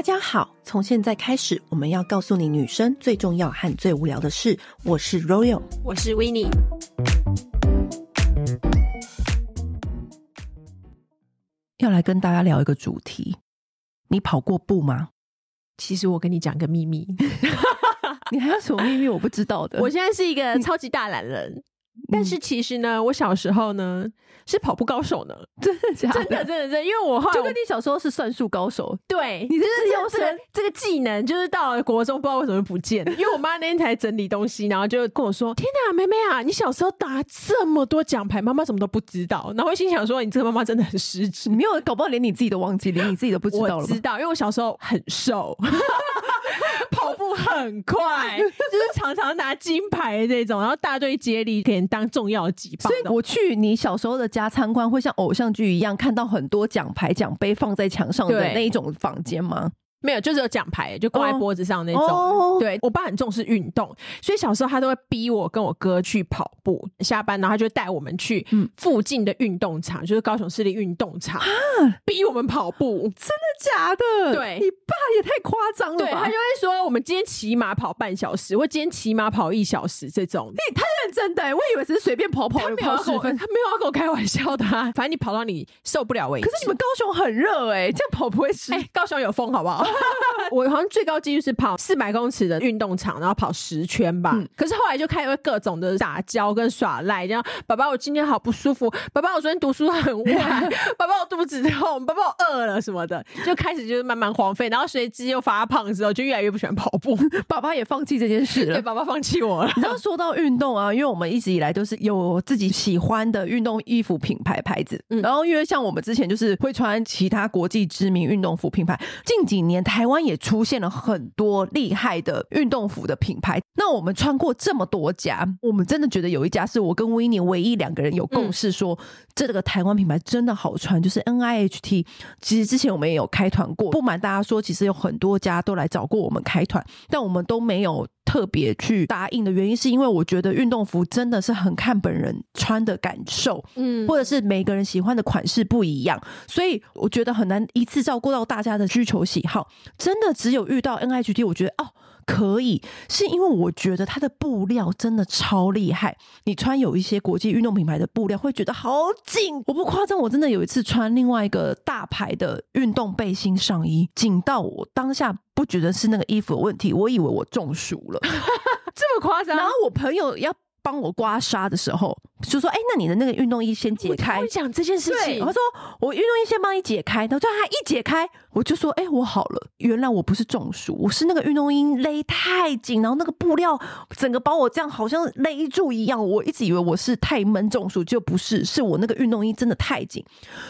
大家好，从现在开始，我们要告诉你女生最重要和最无聊的事。我是 Royal，我是 Winnie，要来跟大家聊一个主题。你跑过步吗？其实我跟你讲个秘密，你还有什么秘密我不知道的？我现在是一个超级大懒人。但是其实呢，我小时候呢是跑步高手呢，真的假的？真的真的真的，因为我后来就跟你小时候是算术高手，对，你是自由生，这个技能就是到了国中不知道为什么不见了，因为我妈那天才整理东西，然后就跟我说：“天哪，妹妹啊，你小时候打这么多奖牌，妈妈怎么都不知道？”然后我心想说：“你这个妈妈真的很失职，你没有搞不好连你自己都忘记，连你自己都不知道了。”我知道，因为我小时候很瘦。跑步很快，就是常常拿金牌的这种，然后大队接力，可以当重要的击棒。所以我去你小时候的家参观，会像偶像剧一样看到很多奖牌、奖杯放在墙上的那一种房间吗？没有，就是有奖牌，就挂在脖子上那种。Oh. Oh. 对，我爸很重视运动，所以小时候他都会逼我跟我哥去跑步。下班然后他就带我们去附近的运动场，嗯、就是高雄市立运动场，逼我们跑步。真的假的？对，你爸也太夸张了吧？对，他就会说，我们今天起码跑半小时，或今天起码跑一小时这种。你太认真的，我以为只是随便跑跑，他没有十分，他没有要跟我开玩笑的、啊。反正你跑到你受不了为止。可是你们高雄很热哎、欸，这样跑不会湿。高雄有风好不好？我。好像最高纪录是跑四百公尺的运动场，然后跑十圈吧。嗯、可是后来就开始各种的撒娇跟耍赖，这样爸爸我今天好不舒服，爸爸我昨天读书很晚，爸爸我肚子痛，爸爸我饿了什么的，就开始就是慢慢荒废。然后随之又发胖之后，就越来越不喜欢跑步。爸爸也放弃这件事了，对，爸爸放弃我了。你知道说到运动啊，因为我们一直以来都是有自己喜欢的运动衣服品牌牌子，嗯、然后因为像我们之前就是会穿其他国际知名运动服品牌，近几年台湾也出现了很多。厉害的运动服的品牌，那我们穿过这么多家，我们真的觉得有一家是我跟维尼唯一两个人有共识说，嗯、这个台湾品牌真的好穿，就是 NIHT。其实之前我们也有开团过，不瞒大家说，其实有很多家都来找过我们开团，但我们都没有特别去答应的原因，是因为我觉得运动服真的是很看本人穿的感受，嗯，或者是每个人喜欢的款式不一样，所以我觉得很难一次照顾到大家的需求喜好。真的只有遇到 NIHT，我觉得哦。可以，是因为我觉得它的布料真的超厉害。你穿有一些国际运动品牌的布料，会觉得好紧。我不夸张，我真的有一次穿另外一个大牌的运动背心上衣，紧到我当下不觉得是那个衣服有问题，我以为我中暑了，这么夸张。然后我朋友要。帮我刮痧的时候，就说：“哎、欸，那你的那个运动衣先解开。”我讲这件事情，他说：“我运动衣先帮你解开。”然后就他一解开，我就说：“哎、欸，我好了。”原来我不是中暑，我是那个运动衣勒太紧，然后那个布料整个把我这样好像勒住一样。我一直以为我是太闷中暑，就不是，是我那个运动衣真的太紧。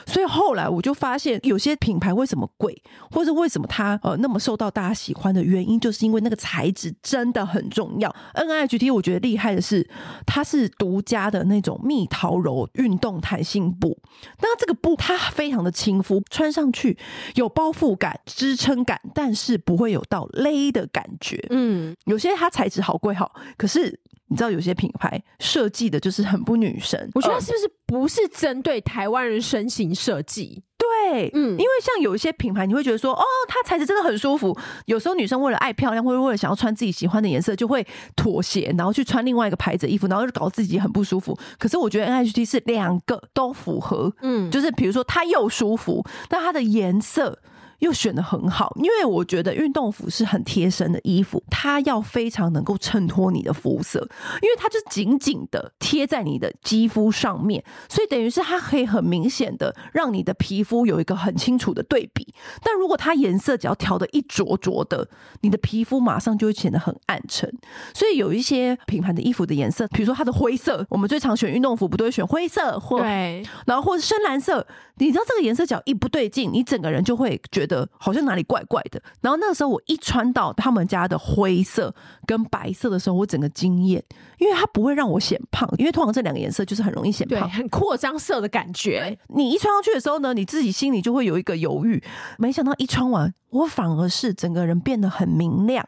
所以后来我就发现，有些品牌为什么贵，或者为什么它呃那么受到大家喜欢的原因，就是因为那个材质真的很重要。NIHT 我觉得厉害的是。它是独家的那种蜜桃柔运动弹性布，那这个布它非常的亲肤，穿上去有包覆感、支撑感，但是不会有到勒的感觉。嗯，有些它材质好贵好，可是你知道有些品牌设计的就是很不女神。我觉得是不是不是针对台湾人身形设计？对，嗯，因为像有一些品牌，你会觉得说，哦，它材质真的很舒服。有时候女生为了爱漂亮，或者为了想要穿自己喜欢的颜色，就会妥协，然后去穿另外一个牌子的衣服，然后就搞自己很不舒服。可是我觉得 NIHT 是两个都符合，嗯，就是比如说它又舒服，但它的颜色。又选的很好，因为我觉得运动服是很贴身的衣服，它要非常能够衬托你的肤色，因为它就紧紧的贴在你的肌肤上面，所以等于是它可以很明显的让你的皮肤有一个很清楚的对比。但如果它颜色只要调的一浊浊的，你的皮肤马上就会显得很暗沉。所以有一些品牌的衣服的颜色，比如说它的灰色，我们最常选运动服不都会选灰色，或对，然后或者深蓝色，你知道这个颜色只要一不对劲，你整个人就会觉。的好像哪里怪怪的，然后那个时候我一穿到他们家的灰色跟白色的时候，我整个惊艳，因为它不会让我显胖，因为通常这两个颜色就是很容易显胖，很扩张色的感觉。你一穿上去的时候呢，你自己心里就会有一个犹豫，没想到一穿完，我反而是整个人变得很明亮，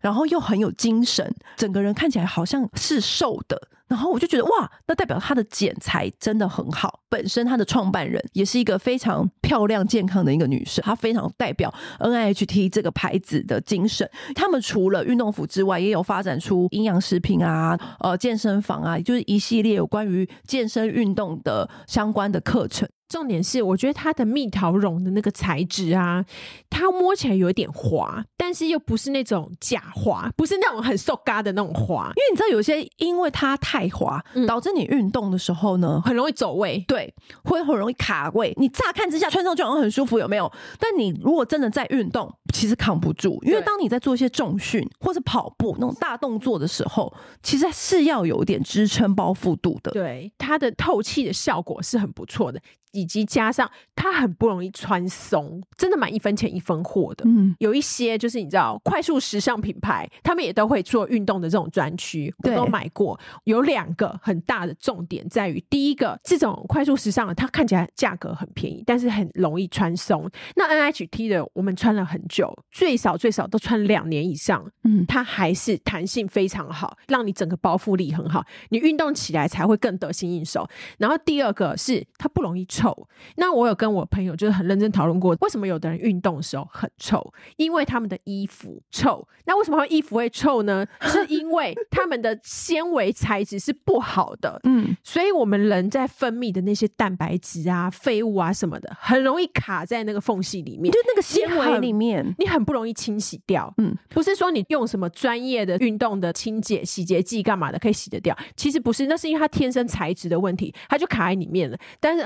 然后又很有精神，整个人看起来好像是瘦的。然后我就觉得哇，那代表他的剪裁真的很好。本身她的创办人也是一个非常漂亮健康的一个女生，她非常代表 NIHT 这个牌子的精神。他们除了运动服之外，也有发展出营养食品啊，呃，健身房啊，就是一系列有关于健身运动的相关的课程。重点是，我觉得它的蜜桃绒的那个材质啊，它摸起来有一点滑，但是又不是那种假滑，不是那种很瘦嘎的那种滑。因为你知道，有些因为它太滑，嗯、导致你运动的时候呢，很容易走位，对，会很容易卡位。你乍看之下穿上就好像很舒服，有没有？但你如果真的在运动，其实扛不住。因为当你在做一些重训或是跑步那种大动作的时候，其实是要有一点支撑包覆度的。对，它的透气的效果是很不错的。以及加上它很不容易穿松，真的买一分钱一分货的。嗯，有一些就是你知道快速时尚品牌，他们也都会做运动的这种专区，我都买过。有两个很大的重点在于，第一个，这种快速时尚的它看起来价格很便宜，但是很容易穿松。那 NIHT 的我们穿了很久，最少最少都穿两年以上，嗯，它还是弹性非常好，让你整个包覆力很好，你运动起来才会更得心应手。然后第二个是它不容易穿。臭，那我有跟我朋友就是很认真讨论过，为什么有的人运动的时候很臭？因为他们的衣服臭。那为什么会衣服会臭呢？是因为他们的纤维材质是不好的。嗯，所以我们人在分泌的那些蛋白质啊、废物啊什么的，很容易卡在那个缝隙里面，就那个纤维里面，你很不容易清洗掉。嗯，不是说你用什么专业的运动的清洁洗洁剂干嘛的可以洗得掉，其实不是，那是因为它天生材质的问题，它就卡在里面了。但是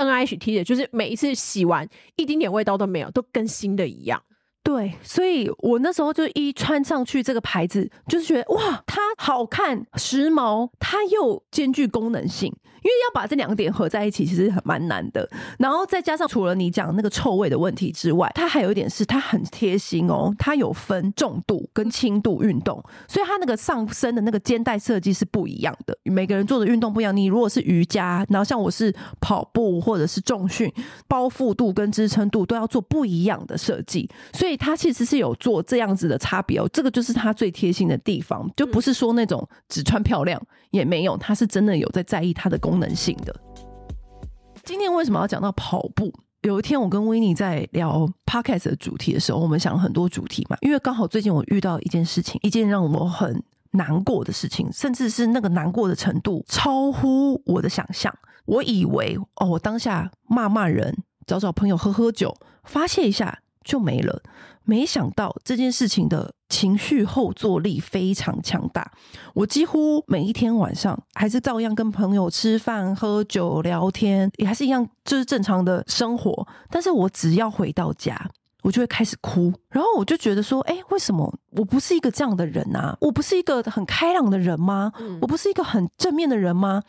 就是每一次洗完一丁点味道都没有，都跟新的一样。对，所以我那时候就一穿上去这个牌子，就是觉得哇，它好看、时髦，它又兼具功能性。因为要把这两点合在一起，其实很蛮难的。然后再加上除了你讲那个臭味的问题之外，它还有一点是它很贴心哦，它有分重度跟轻度运动，所以它那个上身的那个肩带设计是不一样的。每个人做的运动不一样，你如果是瑜伽，然后像我是跑步或者是重训，包覆度跟支撑度都要做不一样的设计，所以它其实是有做这样子的差别哦。这个就是它最贴心的地方，就不是说那种只穿漂亮也没有，它是真的有在在意它的功能。能性的。今天为什么要讲到跑步？有一天我跟维尼在聊 podcast 的主题的时候，我们想了很多主题嘛。因为刚好最近我遇到一件事情，一件让我很难过的事情，甚至是那个难过的程度超乎我的想象。我以为哦，我当下骂骂人，找找朋友喝喝酒，发泄一下就没了。没想到这件事情的情绪后坐力非常强大，我几乎每一天晚上还是照样跟朋友吃饭、喝酒、聊天，也还是一样，就是正常的生活。但是我只要回到家，我就会开始哭，然后我就觉得说，哎，为什么我不是一个这样的人啊？我不是一个很开朗的人吗？我不是一个很正面的人吗？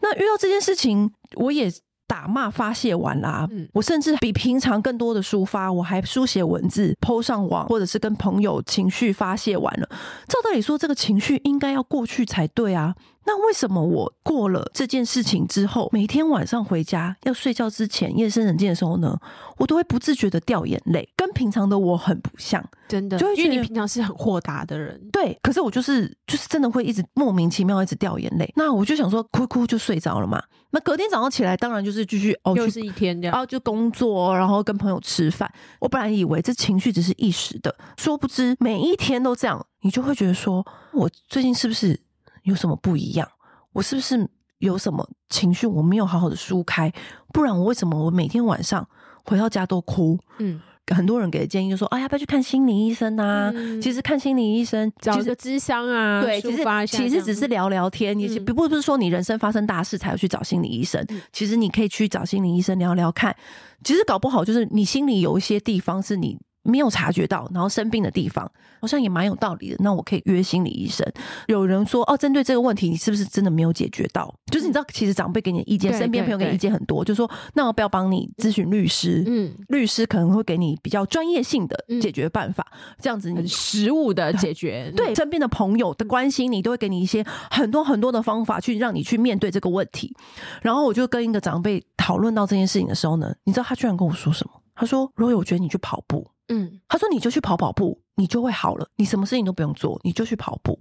那遇到这件事情，我也。打骂发泄完啦，嗯，我甚至比平常更多的抒发，我还书写文字 po 上网，或者是跟朋友情绪发泄完了。照道理说，这个情绪应该要过去才对啊。那为什么我过了这件事情之后，每天晚上回家要睡觉之前，夜深人静的时候呢，我都会不自觉的掉眼泪，跟平常的我很不像，真的。就因为你平常是很豁达的人，对。可是我就是就是真的会一直莫名其妙一直掉眼泪。那我就想说，哭哭就睡着了嘛。那隔天早上起来，当然就是继续哦，又是一天这样，然后就工作，然后跟朋友吃饭。我本来以为这情绪只是一时的，殊不知每一天都这样，你就会觉得说，我最近是不是？有什么不一样？我是不是有什么情绪我没有好好的抒开？不然我为什么我每天晚上回到家都哭？嗯，很多人给的建议就说：“哎呀，要不要去看心理医生啊？”嗯、其实看心理医生找个咨商啊，对，其实其实只是聊聊天，也不不是说你人生发生大事才要去找心理医生。嗯、其实你可以去找心理医生聊聊看。其实搞不好就是你心里有一些地方是你。没有察觉到，然后生病的地方好像也蛮有道理的。那我可以约心理医生。有人说哦，针对这个问题，你是不是真的没有解决到？就是你知道，其实长辈给你的意见，身边朋友给你意见很多，就说那我不要帮你咨询律师。嗯，律师可能会给你比较专业性的解决办法，这样子你很实务的解决。对，身边的朋友的关心你，都会给你一些很多很多的方法，去让你去面对这个问题。然后我就跟一个长辈讨论到这件事情的时候呢，你知道他居然跟我说什么？他说：“如果我觉得你去跑步。”嗯，他说你就去跑跑步，你就会好了。你什么事情都不用做，你就去跑步。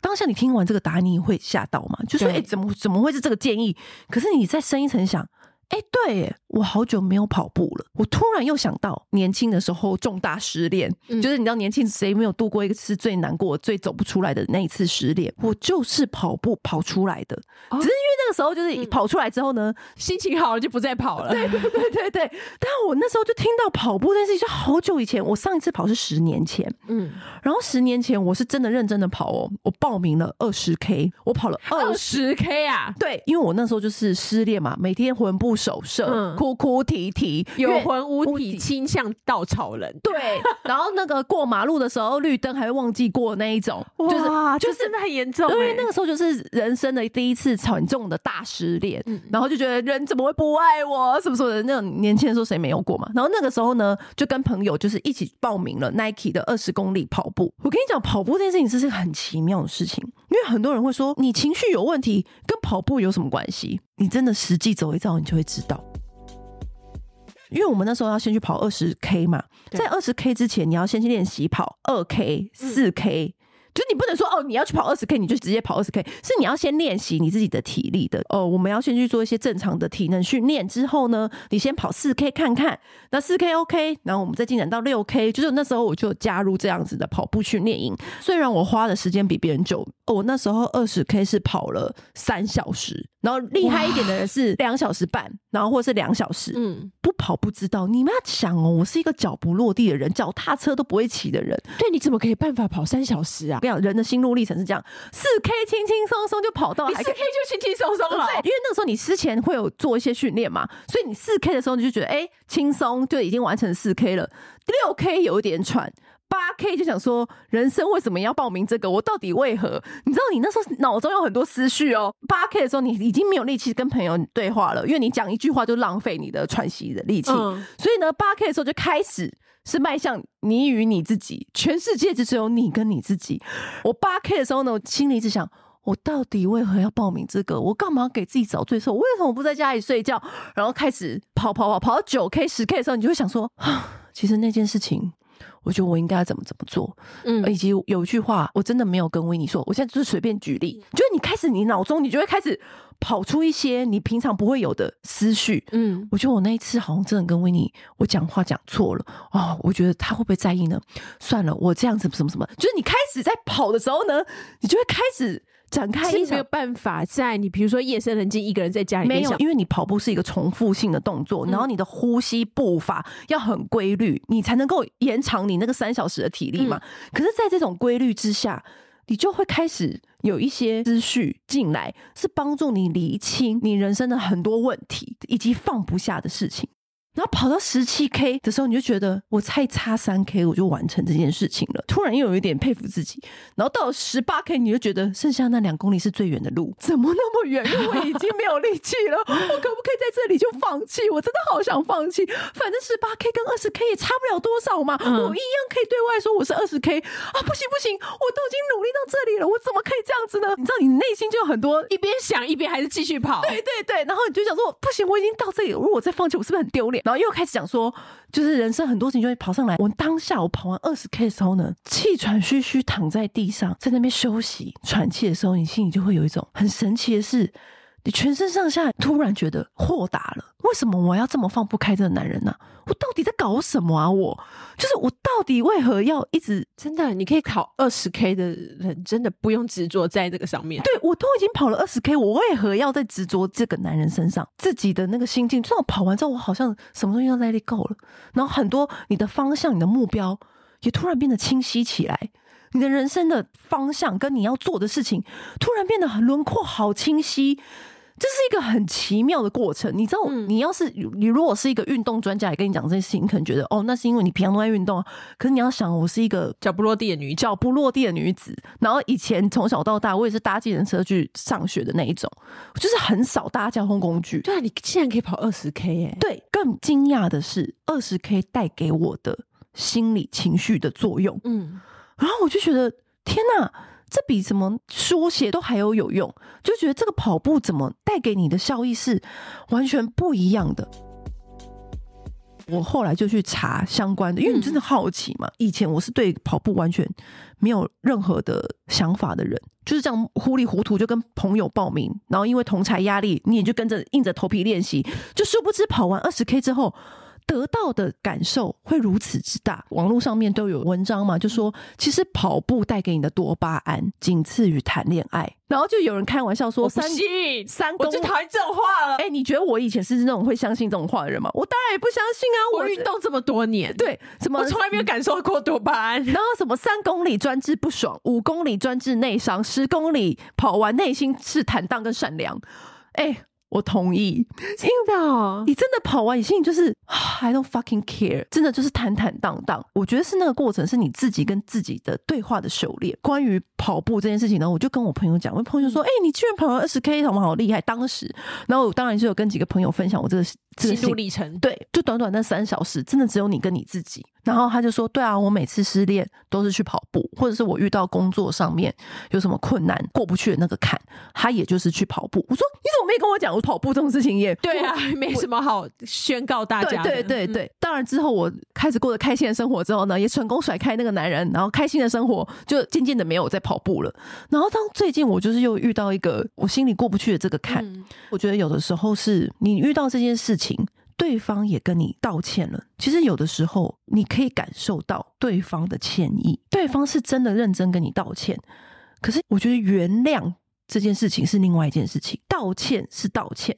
当下你听完这个答案，你会吓到吗？就说：“哎、欸，怎么怎么会是这个建议？”可是你再深一层想。哎，对，我好久没有跑步了。我突然又想到年轻的时候重大失恋，嗯、就是你知道年轻谁没有度过一次最难过、最走不出来的那一次失恋？我就是跑步跑出来的，哦、只是因为那个时候就是跑出来之后呢，嗯、心情好了就不再跑了。对对对对对。但我那时候就听到跑步这件事情，就好久以前，我上一次跑是十年前，嗯，然后十年前我是真的认真的跑哦，我报名了二十 K，我跑了二十 K 啊，对，因为我那时候就是失恋嘛，每天魂不守舍，嗯、哭哭啼啼，有魂无体，倾向稻草人。对，然后那个过马路的时候，绿灯还会忘记过那一种，哇就是就是真的很严重。因为那个时候就是人生的第一次惨重的大失恋，嗯、然后就觉得人怎么会不爱我，什么什么的。那种年轻的时候谁没有过嘛？然后那个时候呢，就跟朋友就是一起报名了 Nike 的二十公里跑步。我跟你讲，跑步这件事情这是个很奇妙的事情，因为很多人会说你情绪有问题跟跑步有什么关系？你真的实际走一遭，你就会知道。因为我们那时候要先去跑二十 K 嘛，在二十 K 之前，你要先去练习跑二 K、四 K。就你不能说哦，你要去跑二十 K，你就直接跑二十 K，是你要先练习你自己的体力的哦。我们要先去做一些正常的体能训练，之后呢，你先跑四 K 看看，那四 K OK，然后我们再进展到六 K。就是那时候我就加入这样子的跑步训练营，虽然我花的时间比别人久，我那时候二十 K 是跑了三小时，然后厉害一点的人是两小时半，然后或是两小时。嗯，不跑不知道。你们要想哦，我是一个脚不落地的人，脚踏车都不会骑的人，对，你怎么可以办法跑三小时啊？人的心路历程是这样，四 K 轻轻松松就跑到，你四 K 就轻轻松松了。因为那个时候你之前会有做一些训练嘛，所以你四 K 的时候你就觉得哎轻松，就已经完成四 K 了。六 K 有一点喘，八 K 就想说人生为什么要报名这个？我到底为何？你知道你那时候脑中有很多思绪哦。八 K 的时候你已经没有力气跟朋友对话了，因为你讲一句话就浪费你的喘息的力气。嗯、所以呢，八 K 的时候就开始。是迈向你与你自己，全世界就只有你跟你自己。我八 K 的时候呢，我心里一直想，我到底为何要报名这个？我干嘛给自己找罪受？我为什么不在家里睡觉？然后开始跑跑跑，跑到九 K、十 K 的时候，你就会想说，啊，其实那件事情。我觉得我应该要怎么怎么做，嗯，以及有一句话我真的没有跟维尼说，我现在就是随便举例，就是你开始你脑中你就会开始跑出一些你平常不会有的思绪，嗯，我觉得我那一次好像真的跟维尼我讲话讲错了哦，我觉得他会不会在意呢？算了，我这样子什么什么，就是你开始在跑的时候呢，你就会开始。展开一个办法，在你比如说夜深人静，一个人在家里面，没有，因为你跑步是一个重复性的动作，然后你的呼吸步伐要很规律，你才能够延长你那个三小时的体力嘛。可是，在这种规律之下，你就会开始有一些思绪进来，是帮助你厘清你人生的很多问题以及放不下的事情。然后跑到十七 K 的时候，你就觉得我才差三 K 我就完成这件事情了。突然又有一点佩服自己。然后到了十八 K，你就觉得剩下那两公里是最远的路，怎么那么远？因为我已经没有力气了，我可不可以在这里就放弃？我真的好想放弃。反正十八 K 跟二十 K 也差不了多少嘛，嗯、我一样可以对外说我是二十 K 啊！不行不行，我都已经努力到这里了，我怎么可以这样子呢？你知道，你内心就有很多一边想一边还是继续跑。对对对，然后你就想说，不行，我已经到这里了，如果我再放弃，我是不是很丢脸？然后又开始讲说，就是人生很多事情就会跑上来。我当下我跑完二十 K 的时候呢，气喘吁吁躺在地上，在那边休息喘气的时候，你心里就会有一种很神奇的事。你全身上下突然觉得豁达了，为什么我要这么放不开这个男人呢、我到底在搞什么啊？我就是我到底为何要一直真的？你可以跑二十 K 的人，真的不用执着在这个上面。对，我都已经跑了二十 K，我为何要在执着这个男人身上？自己的那个心境，就算我跑完之后，我好像什么东西都 let it go 了，然后很多你的方向、你的目标也突然变得清晰起来，你的人生的方向跟你要做的事情突然变得很轮廓好清晰。这是一个很奇妙的过程，你知道，你要是你如果是一个运动专家，也跟你讲这件事情，你可能觉得哦，那是因为你平常都在运动。可是你要想，我是一个脚不落地的女，脚不落地的女子。然后以前从小到大，我也是搭计程车去上学的那一种，就是很少搭交通工具。对啊，你竟然可以跑二十 K 耶！对，更惊讶的是二十 K 带给我的心理情绪的作用。嗯，然后我就觉得天哪！这比什么书写都还有有用，就觉得这个跑步怎么带给你的效益是完全不一样的。我后来就去查相关的，因为你真的好奇嘛。以前我是对跑步完全没有任何的想法的人，就是这样糊里糊涂就跟朋友报名，然后因为同才压力，你也就跟着硬着头皮练习，就殊不知跑完二十 K 之后。得到的感受会如此之大，网络上面都有文章嘛，就说其实跑步带给你的多巴胺仅次于谈恋爱，然后就有人开玩笑说三三公，我最讨厌这种话了。哎、欸，你觉得我以前是那种会相信这种话的人吗？我当然也不相信啊，我运动这么多年，对，什么我从来没有感受过多巴胺，然后什么三公里专治不爽，五公里专治内伤，十公里跑完内心是坦荡跟善良，哎、欸。我同意，真的，你真的跑完，你心里就是 I don't fucking care，真的就是坦坦荡荡。我觉得是那个过程，是你自己跟自己的对话的修炼。关于跑步这件事情呢，我就跟我朋友讲，我朋友说：“哎、欸，你居然跑完二十 K，好不好厉害？”当时，然后我当然是有跟几个朋友分享我这个这个心路历程。对，就短短那三小时，真的只有你跟你自己。然后他就说：“对啊，我每次失恋都是去跑步，或者是我遇到工作上面有什么困难过不去的那个坎，他也就是去跑步。”我说：“你怎么没跟我讲我跑步这种事情也？”对啊，没什么好宣告大家的。对对对对，当然之后我开始过着开心的生活之后呢，也成功甩开那个男人，然后开心的生活就渐渐的没有再跑步了。然后当最近我就是又遇到一个我心里过不去的这个坎，嗯、我觉得有的时候是你遇到这件事情。对方也跟你道歉了。其实有的时候，你可以感受到对方的歉意，对方是真的认真跟你道歉。可是，我觉得原谅这件事情是另外一件事情。道歉是道歉，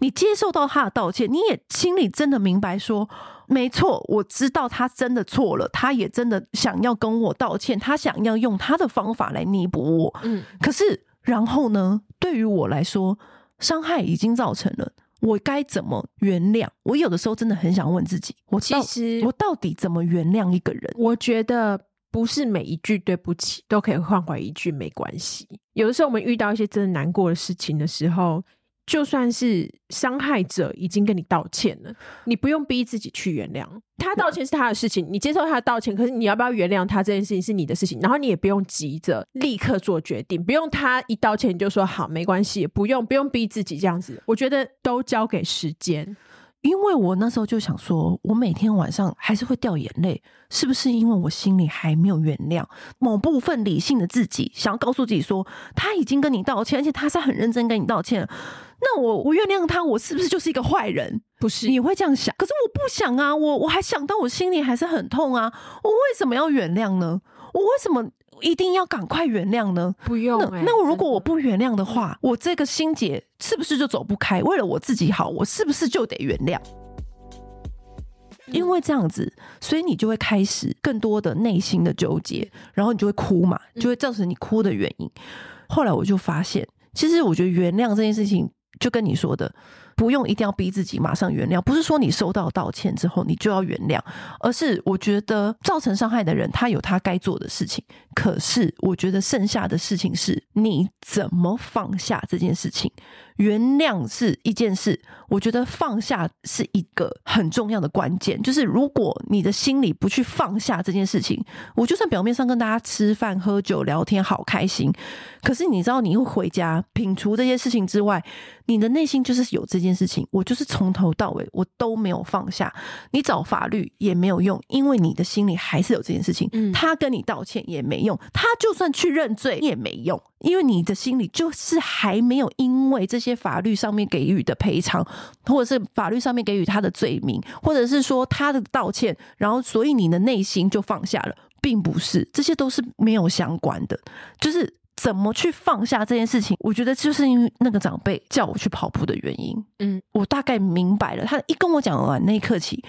你接受到他的道歉，你也心里真的明白说，没错，我知道他真的错了，他也真的想要跟我道歉，他想要用他的方法来弥补我。嗯，可是然后呢？对于我来说，伤害已经造成了。我该怎么原谅？我有的时候真的很想问自己，我其实我到底怎么原谅一个人？我觉得不是每一句对不起都可以换回一句没关系。有的时候我们遇到一些真的难过的事情的时候。就算是伤害者已经跟你道歉了，你不用逼自己去原谅他。道歉是他的事情，你接受他的道歉。可是你要不要原谅他这件事情是你的事情，然后你也不用急着立刻做决定，不用他一道歉你就说好没关系，不用不用逼自己这样子。我觉得都交给时间。因为我那时候就想说，我每天晚上还是会掉眼泪，是不是因为我心里还没有原谅某部分理性的自己，想要告诉自己说，他已经跟你道歉，而且他是很认真跟你道歉，那我我原谅他，我是不是就是一个坏人？不是，你会这样想，可是我不想啊，我我还想到我心里还是很痛啊，我为什么要原谅呢？我为什么？一定要赶快原谅呢？不用、欸。那那如果我不原谅的话，我这个心结是不是就走不开？为了我自己好，我是不是就得原谅？因为这样子，所以你就会开始更多的内心的纠结，然后你就会哭嘛，就会造成你哭的原因。后来我就发现，其实我觉得原谅这件事情，就跟你说的。不用一定要逼自己马上原谅，不是说你收到道歉之后你就要原谅，而是我觉得造成伤害的人他有他该做的事情，可是我觉得剩下的事情是你怎么放下这件事情。原谅是一件事，我觉得放下是一个很重要的关键。就是如果你的心里不去放下这件事情，我就算表面上跟大家吃饭、喝酒、聊天，好开心，可是你知道，你会回家摒除这些事情之外，你的内心就是有这件事情。我就是从头到尾我都没有放下，你找法律也没有用，因为你的心里还是有这件事情。他跟你道歉也没用，他就算去认罪也没用。因为你的心里就是还没有因为这些法律上面给予的赔偿，或者是法律上面给予他的罪名，或者是说他的道歉，然后所以你的内心就放下了，并不是，这些都是没有相关的，就是。怎么去放下这件事情？我觉得就是因为那个长辈叫我去跑步的原因。嗯，我大概明白了。他一跟我讲完那一刻起，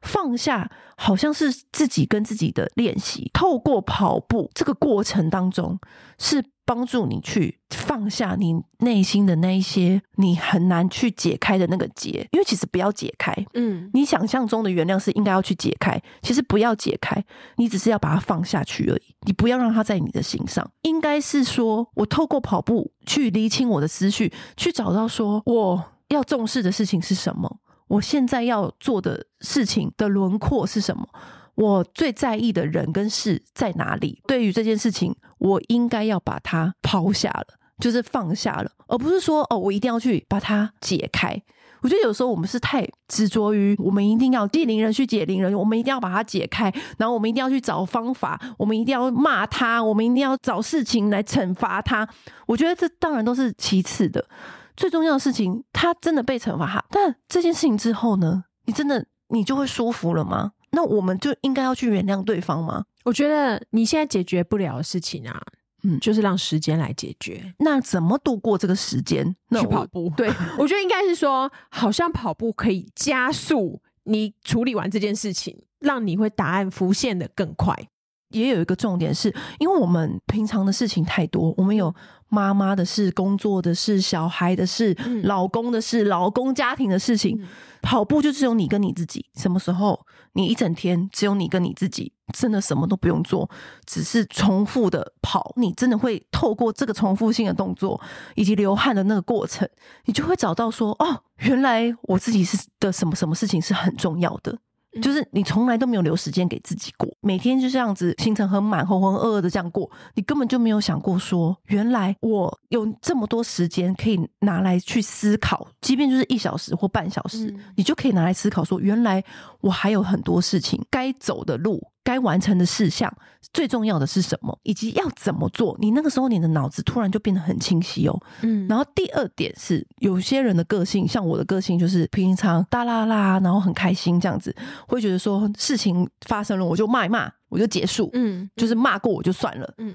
放下好像是自己跟自己的练习。透过跑步这个过程当中，是帮助你去放下你内心的那一些你很难去解开的那个结。因为其实不要解开，嗯，你想象中的原谅是应该要去解开，其实不要解开，你只是要把它放下去而已。你不要让它在你的心上，应该是说，我透过跑步去厘清我的思绪，去找到说我要重视的事情是什么，我现在要做的事情的轮廓是什么，我最在意的人跟事在哪里。对于这件事情，我应该要把它抛下了，就是放下了，而不是说哦，我一定要去把它解开。我觉得有时候我们是太执着于我们一定要解铃人去解铃人，我们一定要把它解开，然后我们一定要去找方法，我们一定要骂他，我们一定要找事情来惩罚他。我觉得这当然都是其次的，最重要的事情，他真的被惩罚哈。但这件事情之后呢，你真的你就会舒服了吗？那我们就应该要去原谅对方吗？我觉得你现在解决不了的事情啊。嗯，就是让时间来解决。那怎么度过这个时间？去跑步。对，我觉得应该是说，好像跑步可以加速你处理完这件事情，让你会答案浮现的更快。也有一个重点是，因为我们平常的事情太多，我们有妈妈的事、工作的事、小孩的事、嗯、老公的事、老公家庭的事情。嗯跑步就只有你跟你自己。什么时候你一整天只有你跟你自己，真的什么都不用做，只是重复的跑，你真的会透过这个重复性的动作以及流汗的那个过程，你就会找到说，哦，原来我自己是的什么什么事情是很重要的。就是你从来都没有留时间给自己过，每天就这样子行程很满、浑浑噩噩的这样过，你根本就没有想过说，原来我有这么多时间可以拿来去思考，即便就是一小时或半小时，你就可以拿来思考说，原来我还有很多事情该走的路。该完成的事项，最重要的是什么，以及要怎么做？你那个时候，你的脑子突然就变得很清晰哦。嗯，然后第二点是，有些人的个性，像我的个性，就是平常大啦啦，然后很开心这样子，会觉得说事情发生了，我就骂一骂，我就结束。嗯，就是骂过我就算了。嗯，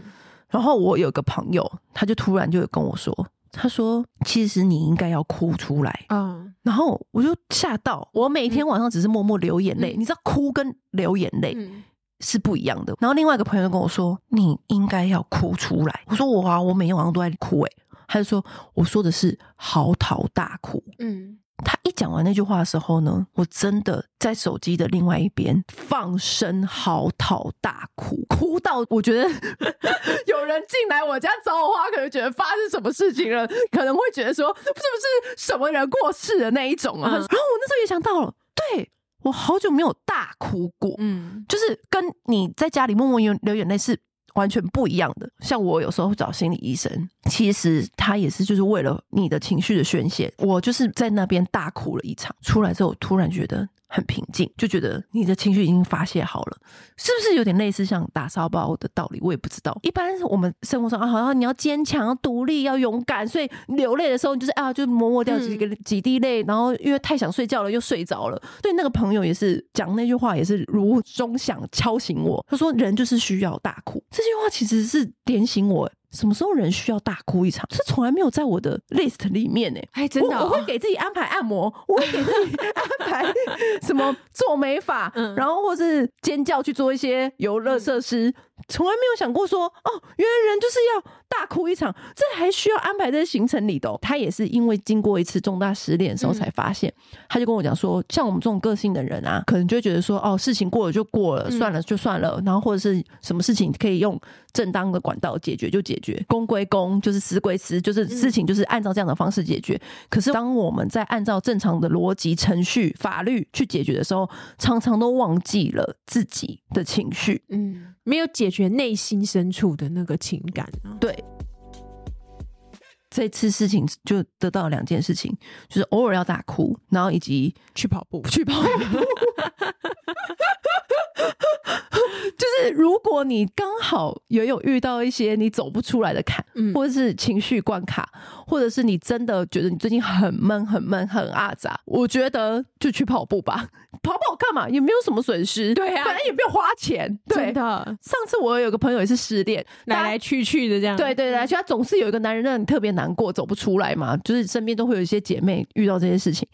然后我有个朋友，他就突然就跟我说，他说：“其实你应该要哭出来。”嗯，然后我就吓到，我每天晚上只是默默流眼泪，嗯，你知道哭跟流眼泪。嗯是不一样的。然后另外一个朋友就跟我说：“你应该要哭出来。”我说：“我啊，我每天晚上都在哭。”哎，他就说：“我说的是嚎啕大哭。”嗯，他一讲完那句话的时候呢，我真的在手机的另外一边放声嚎啕大哭，哭到我觉得 有人进来我家找我话，可能觉得发生什么事情了，可能会觉得说是不是什么人过世的那一种啊。嗯，然后我那时候也想到了，对。我好久没有大哭过，嗯，就是跟你在家里默默流眼泪是完全不一样的。像我有时候会找心理医生，其实他也是就是为了你的情绪的宣泄。我就是在那边大哭了一场，出来之后突然觉得。很平静，就觉得你的情绪已经发泄好了，是不是有点类似像打沙包的道理？我也不知道。一般我们生活上啊，好像你要坚强、要独立、要勇敢，所以流泪的时候，你就是啊，就抹抹掉几个几滴泪，然后因为太想睡觉了，又睡着了。对，那个朋友也是讲那句话，也是如钟响敲醒我。他说：“人就是需要大哭。”这句话其实是点醒我。什么时候人需要大哭一场？这从来没有在我的 list 里面呢。哎，真的、哦，我会给自己安排按摩，我会给自己安排 什么做美发，嗯、然后或是尖叫去做一些游乐设施。从来没有想过说，哦，原来人就是要大哭一场，这还需要安排在行程里的。他也是因为经过一次重大失恋的时候才发现，嗯、他就跟我讲说，像我们这种个性的人啊，可能就会觉得说，哦，事情过了就过了，算了就算了，然后或者是什么事情可以用正当的管道解决就解决，公归公，就是私归私，就是事情就是按照这样的方式解决。可是当我们在按照正常的逻辑、程序、法律去解决的时候，常常都忘记了自己的情绪，嗯。没有解决内心深处的那个情感啊。对，这次事情就得到了两件事情，就是偶尔要大哭，然后以及去跑步，去跑步。就是如果你刚好也有遇到一些你走不出来的坎，嗯，或者是情绪关卡，或者是你真的觉得你最近很闷、很闷、很阿杂，我觉得就去跑步吧。跑跑干嘛？也没有什么损失，对呀、啊，反正也不用花钱。对真的，上次我有个朋友也是失恋，来来去去的这样。对对对，而且他总是有一个男人让你特别难过，走不出来嘛。就是身边都会有一些姐妹遇到这些事情，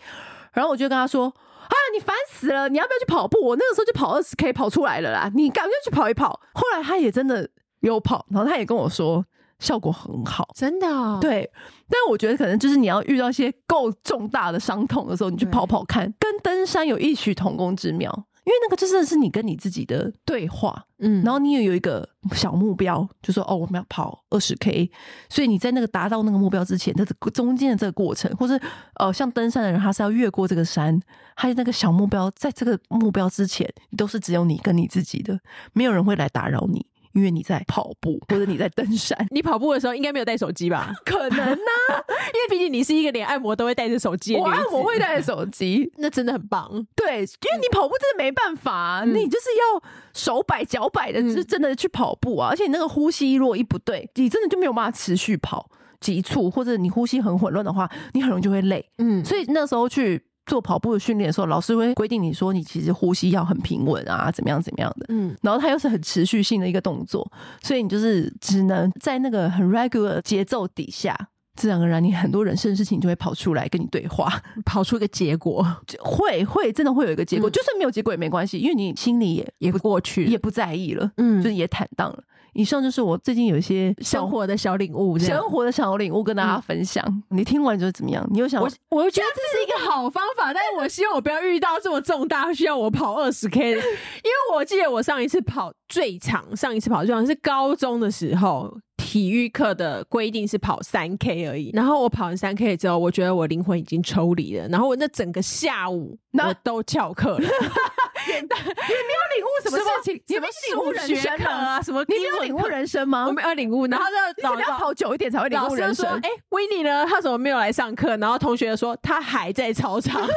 然后我就跟他说。啊！你烦死了！你要不要去跑步？我那个时候就跑二十 K 跑出来了啦。你赶快去跑一跑。后来他也真的有跑，然后他也跟我说效果很好，真的、哦。对，但我觉得可能就是你要遇到一些够重大的伤痛的时候，你去跑跑看，跟登山有异曲同工之妙。因为那个就真的是你跟你自己的对话，嗯，然后你也有一个小目标，就说哦，我们要跑二十 K，所以你在那个达到那个目标之前，它的中间的这个过程，或是呃，像登山的人，他是要越过这个山，还有那个小目标，在这个目标之前，都是只有你跟你自己的，没有人会来打扰你。因为你在跑步 或者你在登山。你跑步的时候应该没有带手机吧？可能呢、啊，因为毕竟你是一个连按摩都会带着手机的女子。我按摩会带着手机，那真的很棒。对，因为你跑步真的没办法，嗯、你就是要手摆脚摆的，就是真的去跑步啊。嗯、而且你那个呼吸如果一不对，你真的就没有办法持续跑，急促或者你呼吸很混乱的话，你很容易就会累。嗯，所以那时候去。做跑步的训练的时候，老师会规定你说，你其实呼吸要很平稳啊，怎么样怎么样的。嗯，然后它又是很持续性的一个动作，所以你就是只能在那个很 regular 节奏底下，自然而然你很多人生的事情就会跑出来跟你对话，跑出一个结果，会会真的会有一个结果，嗯、就算没有结果也没关系，因为你心里也也不过去，也不在意了，嗯，就是也坦荡了。以上就是我最近有一些生活的小领悟，生活的小领悟跟大家分享。嗯、你听完之后怎么样？你又想我？我觉得这是一个好方法，但是我希望我不要遇到这么重大需要我跑二十 K 的，因为我记得我上一次跑最长，上一次跑最长是高中的时候。体育课的规定是跑三 K 而已，然后我跑完三 K 之后，我觉得我灵魂已经抽离了，然后我那整个下午我都翘课了。你没有领悟什么事情？你没领悟人生啊？什么？你没有领悟人生吗？我没有领悟。然后就老要跑久一点才会领悟人生。哎，Winnie 呢？他怎么没有来上课？然后同学说他还在操场。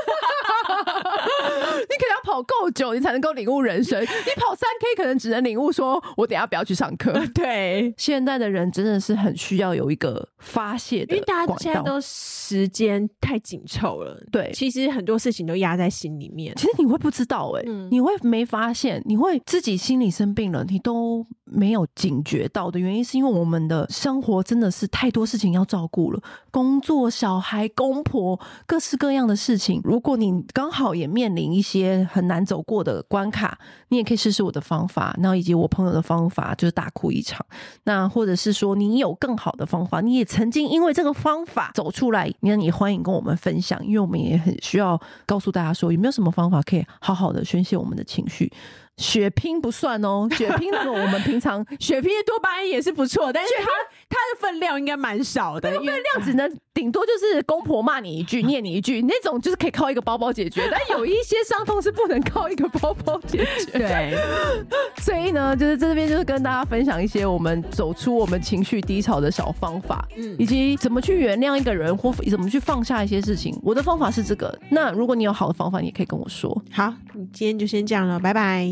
你可能要跑够久，你才能够领悟人生。你跑三 K 可能只能领悟说，我等下不要去上课。对，现在的人真的是很需要有一个发泄的，因为大家现在都时间太紧凑了。对，其实很多事情都压在心里面。其实你会不知道哎、欸，嗯、你会没发现，你会自己心里生病了，你都没有警觉到的原因，是因为我们的生活真的是太多事情要照顾了，工作、小孩、公婆，各式各样的事情。如果你刚好也面临一些很难走过的关卡，你也可以试试我的方法，然后以及我朋友的方法，就是大哭一场。那或者是说你有更好的方法，你也曾经因为这个方法走出来，那你欢迎跟我们分享，因为我们也很需要告诉大家说，有没有什么方法可以好好的宣泄我们的情绪。血拼不算哦，血拼那个我们平常血拼的多巴胺也是不错，但是它它的分量应该蛮少的，分量只能顶多就是公婆骂你一句，念你一句，那种就是可以靠一个包包解决，但有一些伤痛是不能靠一个包包解决。对，所以呢，就是在这边就是跟大家分享一些我们走出我们情绪低潮的小方法，嗯，以及怎么去原谅一个人或怎么去放下一些事情。我的方法是这个，那如果你有好的方法，你也可以跟我说。好，你今天就先这样了，拜拜。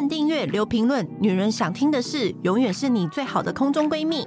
按订阅，留评论，女人想听的事，永远是你最好的空中闺蜜。